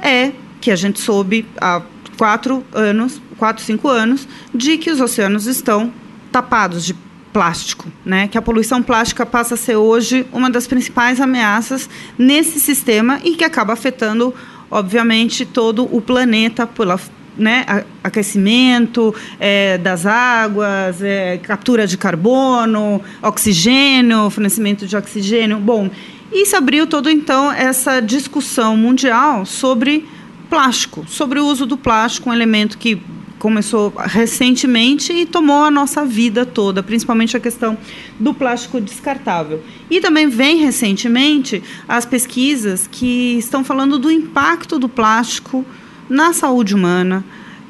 é que a gente soube há quatro anos, quatro, cinco anos, de que os oceanos estão tapados de plástico, né? Que a poluição plástica passa a ser hoje uma das principais ameaças nesse sistema e que acaba afetando, obviamente, todo o planeta pela né, aquecimento é, das águas, é, captura de carbono, oxigênio, fornecimento de oxigênio. Bom, isso abriu todo então essa discussão mundial sobre plástico, sobre o uso do plástico, um elemento que começou recentemente e tomou a nossa vida toda, principalmente a questão do plástico descartável. E também vem recentemente as pesquisas que estão falando do impacto do plástico na saúde humana,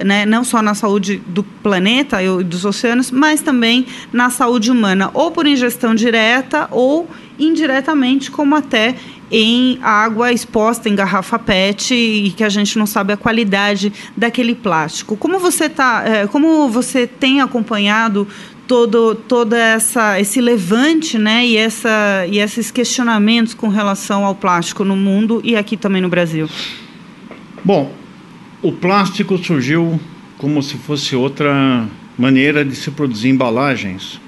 né, não só na saúde do planeta e dos oceanos, mas também na saúde humana, ou por ingestão direta ou indiretamente, como até em água exposta em garrafa PET e que a gente não sabe a qualidade daquele plástico. Como você tá, é, como você tem acompanhado todo toda essa esse levante, né, e essa e esses questionamentos com relação ao plástico no mundo e aqui também no Brasil? Bom, o plástico surgiu como se fosse outra maneira de se produzir embalagens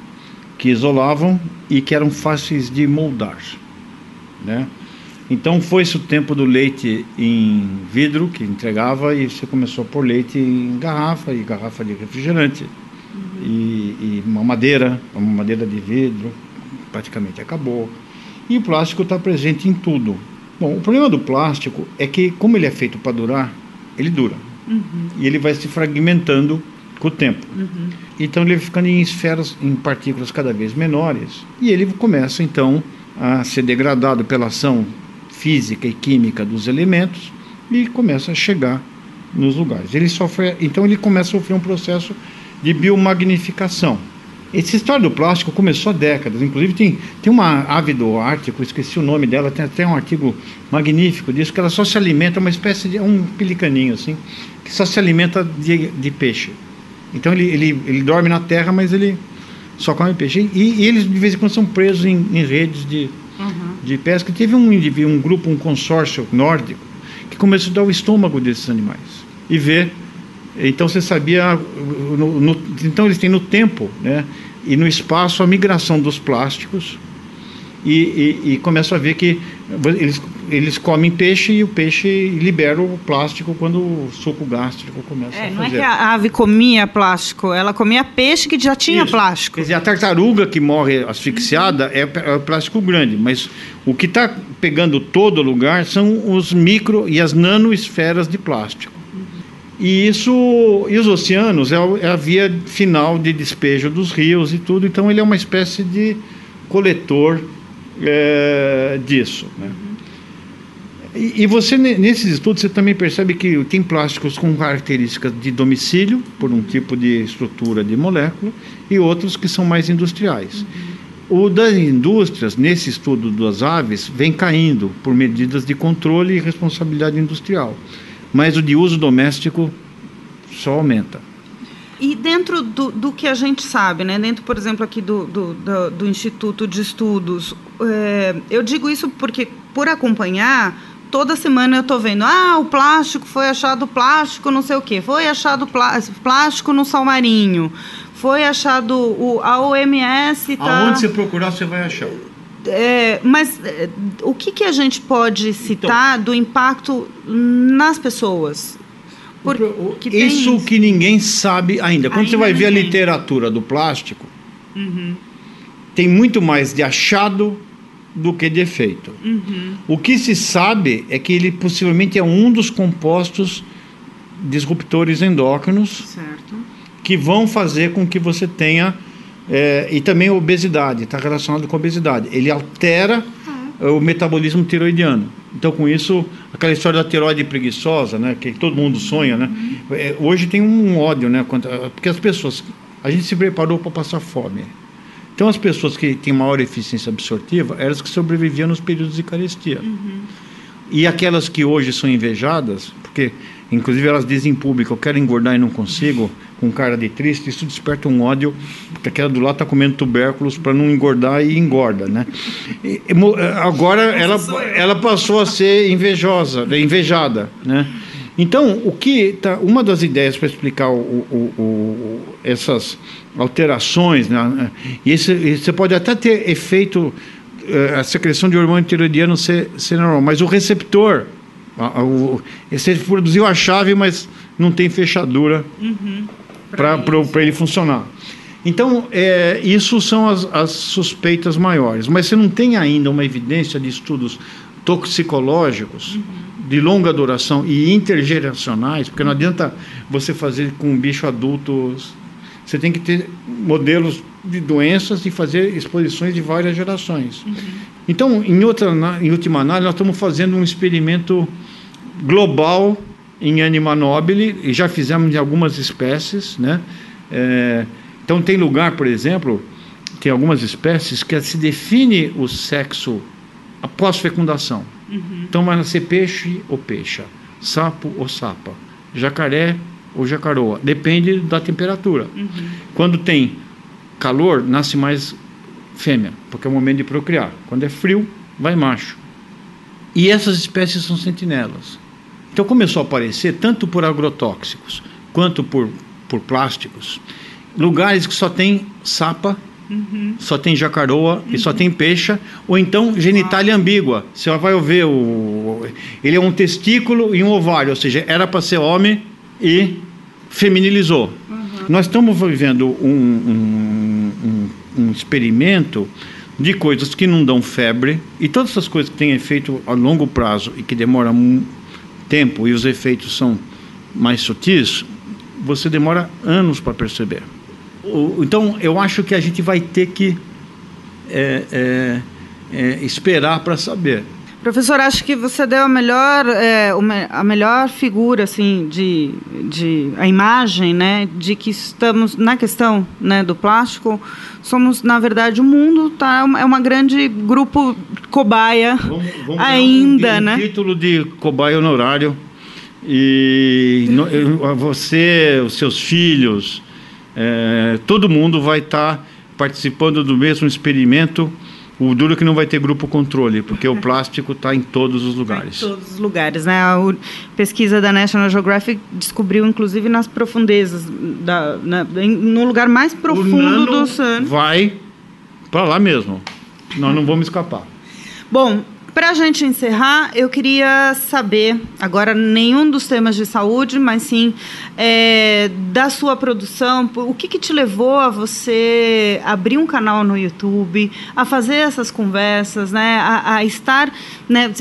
que isolavam e que eram fáceis de moldar, né? Então foi-se o tempo do leite em vidro que entregava e você começou a pôr leite em garrafa e garrafa de refrigerante uhum. e, e, uma madeira, uma madeira de vidro praticamente acabou e o plástico está presente em tudo. Bom, o problema do plástico é que como ele é feito para durar, ele dura uhum. e ele vai se fragmentando com o tempo. Uhum. Então ele vai ficando em esferas, em partículas cada vez menores e ele começa então a ser degradado pela ação física e química dos elementos e começa a chegar nos lugares. Ele sofre, então ele começa a sofrer um processo de biomagnificação. Essa história do plástico começou há décadas. Inclusive tem, tem uma ave do Ártico, esqueci o nome dela, tem até um artigo magnífico disso, que ela só se alimenta, uma espécie de um pelicaninho assim, que só se alimenta de, de peixe. Então ele, ele, ele dorme na terra, mas ele só come peixe. E, e eles de vez em quando são presos em, em redes de, uhum. de pesca. Teve um indivíduo, um grupo, um consórcio nórdico que começou a estudar o estômago desses animais e ver. Então você sabia, no, no, então eles têm no tempo, né, e no espaço a migração dos plásticos e, e, e começam a ver que eles, eles comem peixe e o peixe libera o plástico quando o suco gástrico começa é, a fazer. Não é que a ave comia plástico, ela comia peixe que já tinha Isso. plástico. Quer dizer, a tartaruga que morre asfixiada uhum. é, é plástico grande, mas o que está pegando todo lugar são os micro e as nanoesferas de plástico. E isso, e os oceanos é, é a via final de despejo dos rios e tudo, então ele é uma espécie de coletor é, disso. Né? E, e, você, nesses estudos, você também percebe que tem plásticos com características de domicílio, por um tipo de estrutura de molécula, e outros que são mais industriais. Uhum. O das indústrias, nesse estudo das aves, vem caindo por medidas de controle e responsabilidade industrial. Mas o de uso doméstico só aumenta. E dentro do, do que a gente sabe, né, dentro, por exemplo, aqui do, do, do, do Instituto de Estudos, é, eu digo isso porque, por acompanhar, toda semana eu estou vendo, ah, o plástico, foi achado plástico, não sei o quê, foi achado plástico no sal marinho, foi achado, o, a OMS... Tá... Aonde você procurar, você vai achar. É, mas é, o que, que a gente pode citar então, do impacto nas pessoas? Porque isso tem... que ninguém sabe ainda. Quando ainda você vai ver a literatura do plástico, uhum. tem muito mais de achado do que de efeito. Uhum. O que se sabe é que ele possivelmente é um dos compostos disruptores endócrinos certo. que vão fazer com que você tenha é, e também a obesidade está relacionado com a obesidade. Ele altera ah. o metabolismo tiroidiano. Então, com isso, aquela história da tiroide preguiçosa, né, que todo mundo sonha, né? É, hoje tem um ódio, né? Porque as pessoas, a gente se preparou para passar fome. Então, as pessoas que têm maior eficiência absortiva, eram as que sobreviviam nos períodos de carestia. Uhum. E aquelas que hoje são invejadas, porque inclusive elas dizem em público, eu quero engordar e não consigo, com cara de triste, isso desperta um ódio, porque aquela do lado está comendo tubérculos para não engordar e engorda, né? E, agora ela, ela passou a ser invejosa, invejada, né? Então, o que tá, uma das ideias para explicar o, o, o, essas alterações, né? e esse, você pode até ter efeito, eh, a secreção de hormônio tiroidiano ser, ser normal, mas o receptor, você produziu a chave, mas não tem fechadura uhum para ele funcionar. Então, é, isso são as, as, suspeitas maiores, mas você não tem ainda uma evidência de estudos toxicológicos uhum. De longa duração e intergeracionais, porque não adianta você fazer com um bicho adulto, você tem que ter modelos de doenças e fazer exposições de várias gerações. Uhum. Então, em, outra, em última análise, nós estamos fazendo um experimento global em anima nobile, e já fizemos em algumas espécies, né? É, então tem lugar, por exemplo, tem algumas espécies que se define o sexo após fecundação. Uhum. Então vai nascer peixe ou peixa, sapo ou sapa, jacaré ou jacaroa, depende da temperatura. Uhum. Quando tem calor, nasce mais fêmea, porque é o momento de procriar. Quando é frio, vai macho. E essas espécies são sentinelas. Então começou a aparecer, tanto por agrotóxicos quanto por, por plásticos, lugares que só tem sapa, uhum. só tem jacaroa uhum. e só tem peixa, ou então genitália ambígua. Você vai ver o. Ele é um testículo e um ovário, ou seja, era para ser homem e feminilizou. Uhum. Nós estamos vivendo um, um, um, um experimento de coisas que não dão febre e todas essas coisas que têm efeito a longo prazo e que demoram um tempo e os efeitos são mais sutis, você demora anos para perceber. Então, eu acho que a gente vai ter que é, é, é, esperar para saber. Professor, acho que você deu a melhor, é, a melhor figura, assim, de, de a imagem, né, de que estamos na questão, né, do plástico. Somos, na verdade, o mundo tá é uma grande grupo cobaia vamos, vamos ainda, um né? Título de cobaia honorário e no, você, os seus filhos, é, todo mundo vai estar tá participando do mesmo experimento o duro é que não vai ter grupo controle, porque o plástico está em todos os lugares. Em todos os lugares, né? A pesquisa da National Geographic descobriu, inclusive, nas profundezas, da, na, no lugar mais profundo do oceano. Vai para lá mesmo. Nós não vamos escapar. Bom, para a gente encerrar, eu queria saber, agora nenhum dos temas de saúde, mas sim é, da sua produção, o que, que te levou a você abrir um canal no YouTube, a fazer essas conversas, né, a, a estar, né,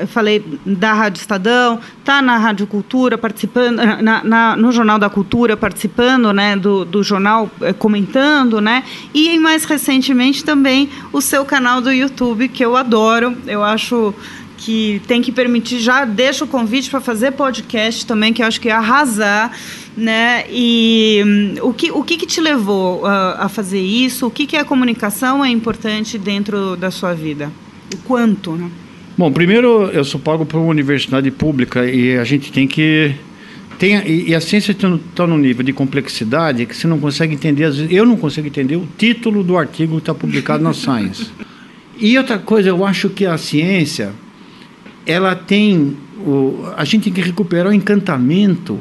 eu falei da Rádio Estadão, tá na Rádio Cultura participando, na, na, no Jornal da Cultura participando, né, do, do jornal é, comentando, né, e mais recentemente também o seu canal do YouTube que eu adoro, eu acho acho que tem que permitir, já deixa o convite para fazer podcast também, que eu acho que é arrasar, né? E um, o, que, o que, que te levou a, a fazer isso? O que, que a comunicação é importante dentro da sua vida? O quanto, né? Bom, primeiro eu sou pago por uma universidade pública e a gente tem que tem, e, a ciência está tá no nível de complexidade que você não consegue entender, às vezes, eu não consigo entender o título do artigo que está publicado na Science. E outra coisa, eu acho que a ciência, ela tem. O, a gente tem que recuperar o encantamento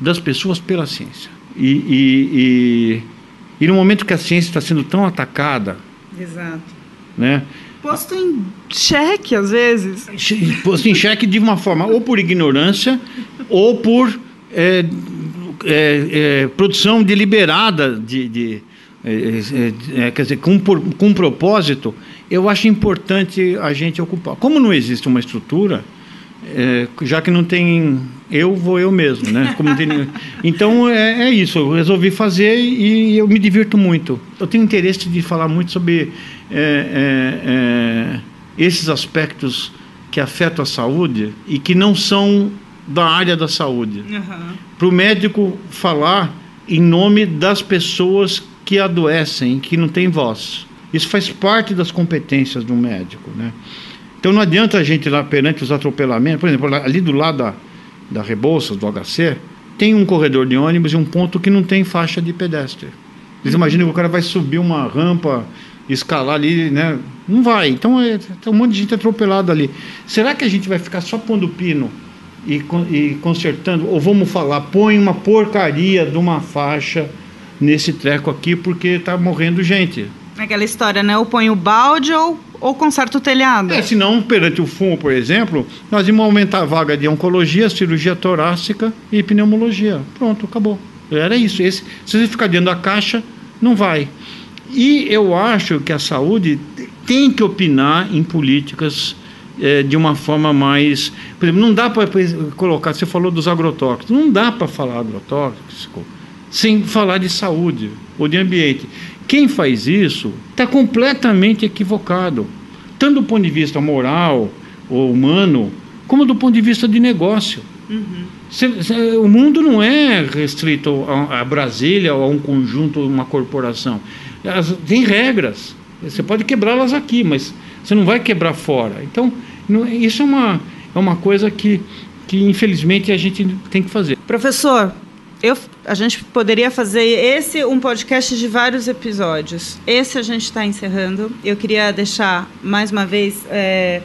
das pessoas pela ciência. E, e, e, e no momento que a ciência está sendo tão atacada. Exato. Né? Posto em xeque, às vezes. Posto em xeque de uma forma ou por ignorância ou por é, é, é, produção deliberada de, de é, é, é, quer dizer, com, por, com um propósito eu acho importante a gente ocupar. Como não existe uma estrutura, é, já que não tem eu, vou eu mesmo, né? Tem, então é, é, isso, eu resolvi fazer e eu me divirto muito. Eu tenho interesse de falar muito sobre é, é, é esses aspectos que afetam a saúde e que não são da área da saúde. Uhum. Para o médico falar em nome das pessoas que adoecem, que não têm voz. Isso faz parte das competências do médico, né? Então não adianta a gente lá perante os atropelamentos, por exemplo, ali do lado da, da Rebouças, do HC, tem um corredor de ônibus e um ponto que não tem faixa de pedestre. Vocês imaginam que o cara vai subir uma rampa, escalar ali, né? Não vai. Então é, tem um monte de gente atropelada ali. Será que a gente vai ficar só pondo pino e, e consertando? Ou vamos falar, põe uma porcaria de uma faixa nesse treco aqui porque está morrendo gente. Aquela história, né? Ou põe o balde ou, ou conserta o telhado. É, senão, perante o fumo, por exemplo, nós íamos aumentar a vaga de oncologia, cirurgia torácica e pneumologia. Pronto, acabou. Era isso. Esse, se você ficar dentro da caixa, não vai. E eu acho que a saúde tem que opinar em políticas é, de uma forma mais. Por exemplo, não dá para colocar. Você falou dos agrotóxicos. Não dá para falar agrotóxico sem falar de saúde ou de ambiente. Quem faz isso está completamente equivocado, tanto do ponto de vista moral ou humano, como do ponto de vista de negócio. Uhum. o mundo não é restrito a, a Brasília ou a um conjunto, uma corporação. As, tem regras. Você pode quebrá-las aqui, mas você não vai quebrar fora. Então, não, isso é uma, é uma coisa que, que, infelizmente, a gente tem que fazer. Professor, eu, a gente poderia fazer esse um podcast de vários episódios. Esse a gente está encerrando. Eu queria deixar mais uma vez é,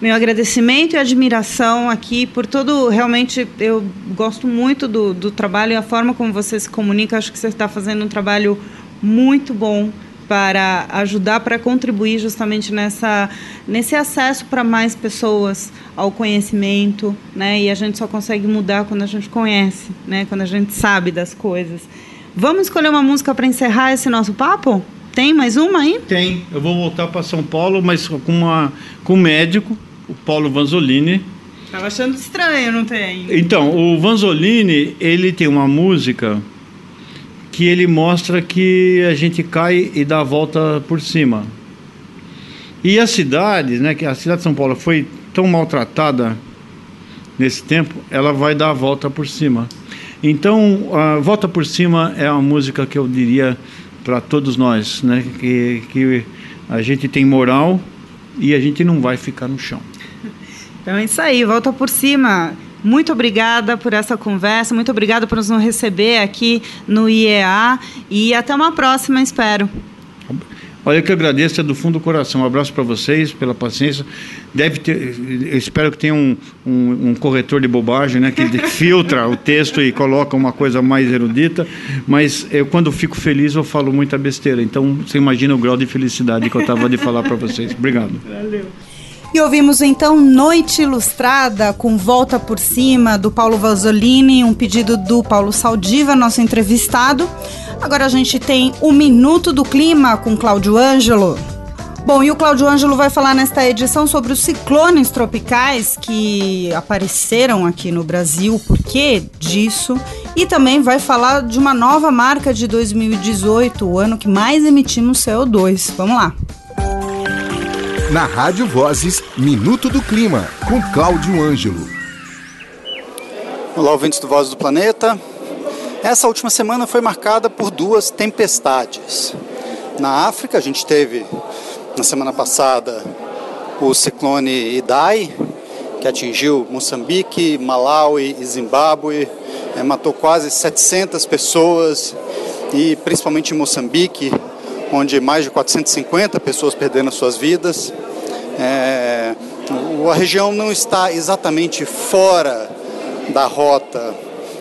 meu agradecimento e admiração aqui por todo. Realmente, eu gosto muito do, do trabalho e a forma como você se comunica. Acho que você está fazendo um trabalho muito bom para ajudar, para contribuir justamente nessa, nesse acesso para mais pessoas ao conhecimento, né? E a gente só consegue mudar quando a gente conhece, né? Quando a gente sabe das coisas. Vamos escolher uma música para encerrar esse nosso papo? Tem mais uma aí? Tem. Eu vou voltar para São Paulo, mas com, uma, com um médico, o Paulo Vanzolini. Estava achando estranho, não tem? Então, o Vanzolini, ele tem uma música que ele mostra que a gente cai e dá a volta por cima. E a cidade, né, que a cidade de São Paulo foi tão maltratada nesse tempo, ela vai dar a volta por cima. Então, a volta por cima é uma música que eu diria para todos nós, né, que, que a gente tem moral e a gente não vai ficar no chão. Então é isso aí, volta por cima. Muito obrigada por essa conversa, muito obrigada por nos receber aqui no IEA e até uma próxima, espero. Olha que eu agradeço é do fundo do coração. Um abraço para vocês pela paciência. Deve ter, eu espero que tenha um, um, um corretor de bobagem, né, que filtra o texto e coloca uma coisa mais erudita. Mas eu, quando fico feliz, eu falo muita besteira. Então, você imagina o grau de felicidade que eu estava de falar para vocês. Obrigado. Valeu. E ouvimos então Noite Ilustrada com Volta por Cima do Paulo Vasolini, um pedido do Paulo Saldiva, nosso entrevistado. Agora a gente tem o Minuto do Clima com Cláudio Ângelo. Bom, e o Cláudio Ângelo vai falar nesta edição sobre os ciclones tropicais que apareceram aqui no Brasil, o porquê disso, e também vai falar de uma nova marca de 2018, o ano que mais emitimos CO2. Vamos lá. Na Rádio Vozes, Minuto do Clima, com Cláudio Ângelo. Olá, ouvintes do Vozes do Planeta. Essa última semana foi marcada por duas tempestades. Na África, a gente teve, na semana passada, o ciclone Idai, que atingiu Moçambique, Malawi e Zimbábue, é, matou quase 700 pessoas e principalmente em Moçambique onde mais de 450 pessoas perderam suas vidas. É, a região não está exatamente fora da rota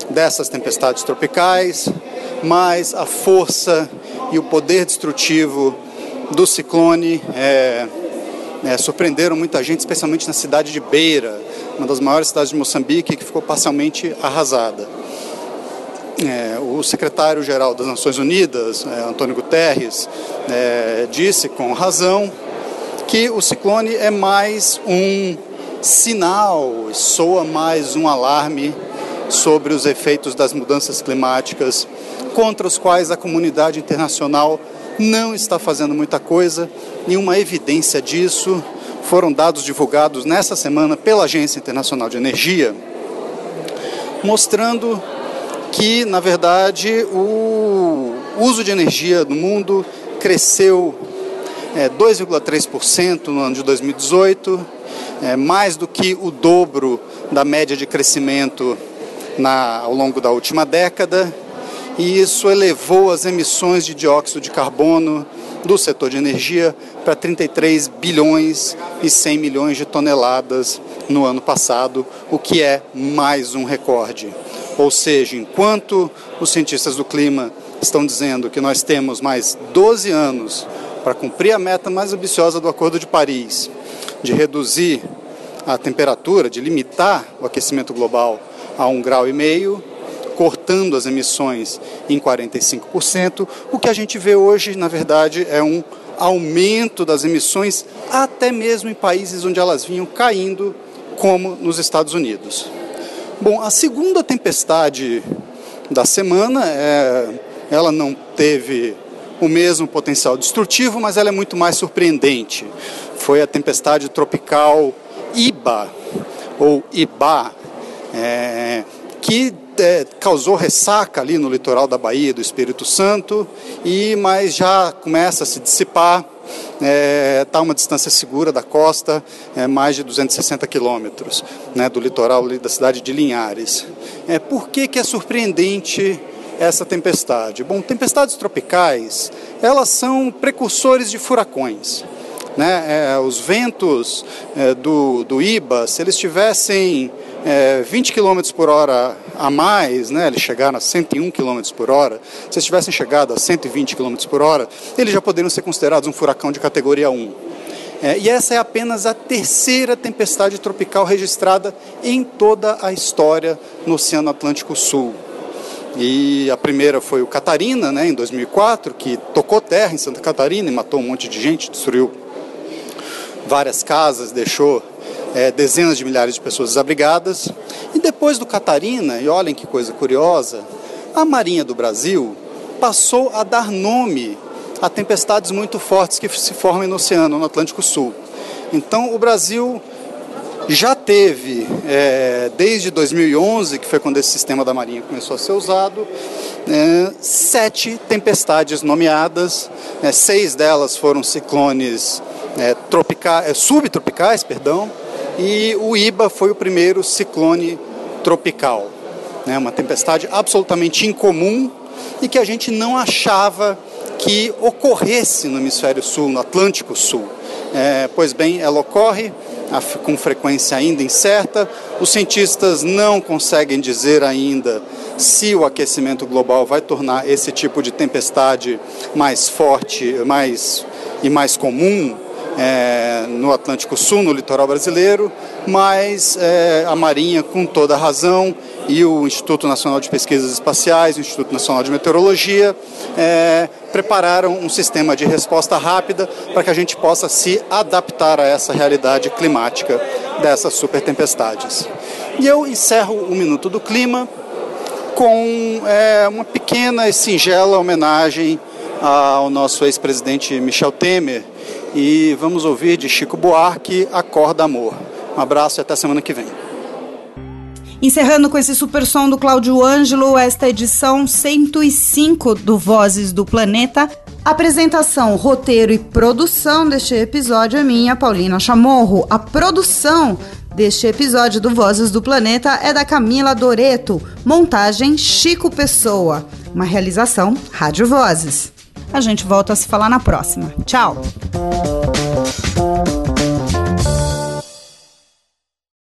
dessas tempestades tropicais, mas a força e o poder destrutivo do ciclone é, é, surpreenderam muita gente, especialmente na cidade de Beira, uma das maiores cidades de Moçambique, que ficou parcialmente arrasada. É, o secretário-geral das Nações Unidas, é, Antônio Guterres, é, disse com razão que o ciclone é mais um sinal, soa mais um alarme sobre os efeitos das mudanças climáticas, contra os quais a comunidade internacional não está fazendo muita coisa. E uma evidência disso foram dados divulgados nessa semana pela Agência Internacional de Energia, mostrando que, na verdade, o uso de energia no mundo cresceu é, 2,3% no ano de 2018, é, mais do que o dobro da média de crescimento na, ao longo da última década, e isso elevou as emissões de dióxido de carbono do setor de energia para 33 bilhões e 100 milhões de toneladas no ano passado, o que é mais um recorde. Ou seja, enquanto os cientistas do clima estão dizendo que nós temos mais 12 anos para cumprir a meta mais ambiciosa do Acordo de Paris, de reduzir a temperatura, de limitar o aquecimento global a um grau e meio, cortando as emissões em 45%, o que a gente vê hoje, na verdade, é um aumento das emissões, até mesmo em países onde elas vinham caindo, como nos Estados Unidos. Bom, a segunda tempestade da semana, é, ela não teve o mesmo potencial destrutivo, mas ela é muito mais surpreendente. Foi a tempestade tropical Iba, ou Iba, é, que é, causou ressaca ali no litoral da Bahia do Espírito Santo, e mas já começa a se dissipar está é, tá uma distância segura da costa, é, mais de 260 quilômetros né, do litoral da cidade de Linhares. É, por que, que é surpreendente essa tempestade? Bom, tempestades tropicais, elas são precursores de furacões. Né? É, os ventos é, do, do IBA, se eles tivessem é, 20 km por hora a mais, né, eles chegaram a 101 km por hora, se eles tivessem chegado a 120 km por hora, eles já poderiam ser considerados um furacão de categoria 1. É, e essa é apenas a terceira tempestade tropical registrada em toda a história no Oceano Atlântico Sul. E a primeira foi o Catarina, né, em 2004, que tocou terra em Santa Catarina e matou um monte de gente, destruiu várias casas, deixou é, dezenas de milhares de pessoas desabrigadas. E depois do Catarina, e olhem que coisa curiosa, a Marinha do Brasil passou a dar nome a tempestades muito fortes que se formam no oceano, no Atlântico Sul. Então, o Brasil já teve, é, desde 2011, que foi quando esse sistema da Marinha começou a ser usado, é, sete tempestades nomeadas, é, seis delas foram ciclones é, é, subtropicais, perdão, e o Iba foi o primeiro ciclone tropical. Né, uma tempestade absolutamente incomum e que a gente não achava que ocorresse no hemisfério sul, no Atlântico Sul. É, pois bem, ela ocorre com frequência ainda incerta. Os cientistas não conseguem dizer ainda se o aquecimento global vai tornar esse tipo de tempestade mais forte mais, e mais comum é, no Atlântico Sul, no litoral brasileiro, mas é, a Marinha, com toda a razão, e o Instituto Nacional de Pesquisas Espaciais, o Instituto Nacional de Meteorologia, é, prepararam um sistema de resposta rápida para que a gente possa se adaptar a essa realidade climática dessas super tempestades. E eu encerro o Minuto do Clima com é, uma pequena e singela homenagem ao nosso ex-presidente Michel Temer, e vamos ouvir de Chico Buarque Acorda Amor. Um abraço e até semana que vem. Encerrando com esse super som do Cláudio Ângelo, esta edição 105 do Vozes do Planeta. Apresentação, roteiro e produção deste episódio é minha, Paulina Chamorro. A produção deste episódio do Vozes do Planeta é da Camila Doreto. Montagem Chico Pessoa. Uma realização Rádio Vozes. A gente volta a se falar na próxima. Tchau!